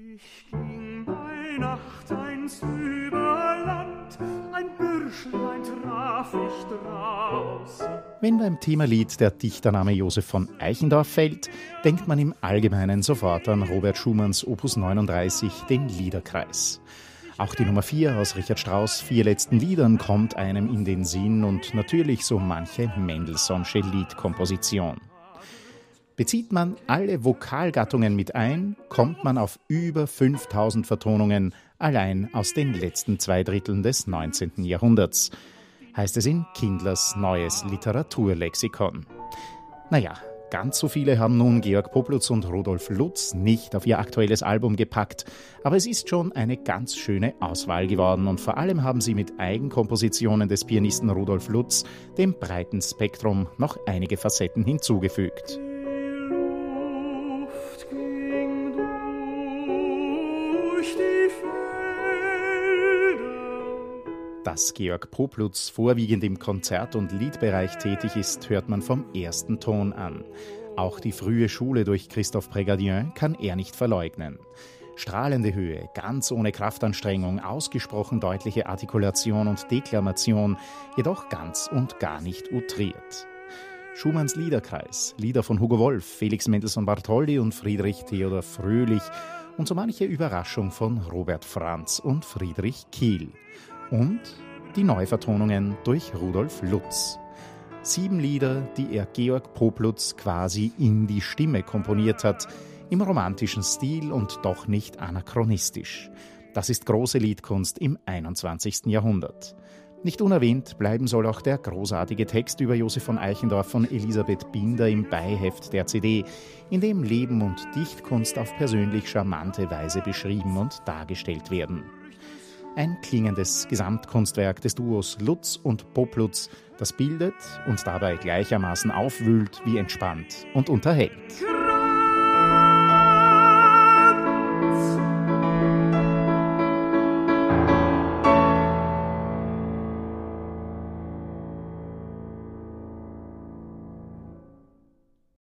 Ich ging bei Nacht eins über Land, ein Bürschlein traf ich draußen. Wenn beim Themalied der Dichtername Josef von Eichendorff fällt, denkt man im Allgemeinen sofort an Robert Schumanns Opus 39, den Liederkreis. Auch die Nummer 4 aus Richard Strauss' vier letzten Liedern kommt einem in den Sinn und natürlich so manche Mendelssohnsche Liedkomposition. Bezieht man alle Vokalgattungen mit ein, kommt man auf über 5000 Vertonungen allein aus den letzten zwei Dritteln des 19. Jahrhunderts, heißt es in Kindlers neues Literaturlexikon. Naja, ganz so viele haben nun Georg Poplutz und Rudolf Lutz nicht auf ihr aktuelles Album gepackt, aber es ist schon eine ganz schöne Auswahl geworden und vor allem haben sie mit Eigenkompositionen des Pianisten Rudolf Lutz dem breiten Spektrum noch einige Facetten hinzugefügt. Dass Georg Poplutz vorwiegend im Konzert- und Liedbereich tätig ist, hört man vom ersten Ton an. Auch die frühe Schule durch Christophe Prégardien kann er nicht verleugnen. Strahlende Höhe, ganz ohne Kraftanstrengung, ausgesprochen deutliche Artikulation und Deklamation, jedoch ganz und gar nicht outriert. Schumanns Liederkreis, Lieder von Hugo Wolf, Felix Mendelssohn Bartholdy und Friedrich Theodor Fröhlich und so manche Überraschung von Robert Franz und Friedrich Kiel und die Neuvertonungen durch Rudolf Lutz. Sieben Lieder, die er Georg Poplutz quasi in die Stimme komponiert hat, im romantischen Stil und doch nicht anachronistisch. Das ist große Liedkunst im 21. Jahrhundert. Nicht unerwähnt bleiben soll auch der großartige Text über Josef von Eichendorff von Elisabeth Binder im Beiheft der CD, in dem Leben und Dichtkunst auf persönlich charmante Weise beschrieben und dargestellt werden ein klingendes Gesamtkunstwerk des Duos Lutz und Poplutz, das bildet und dabei gleichermaßen aufwühlt wie entspannt und unterhält.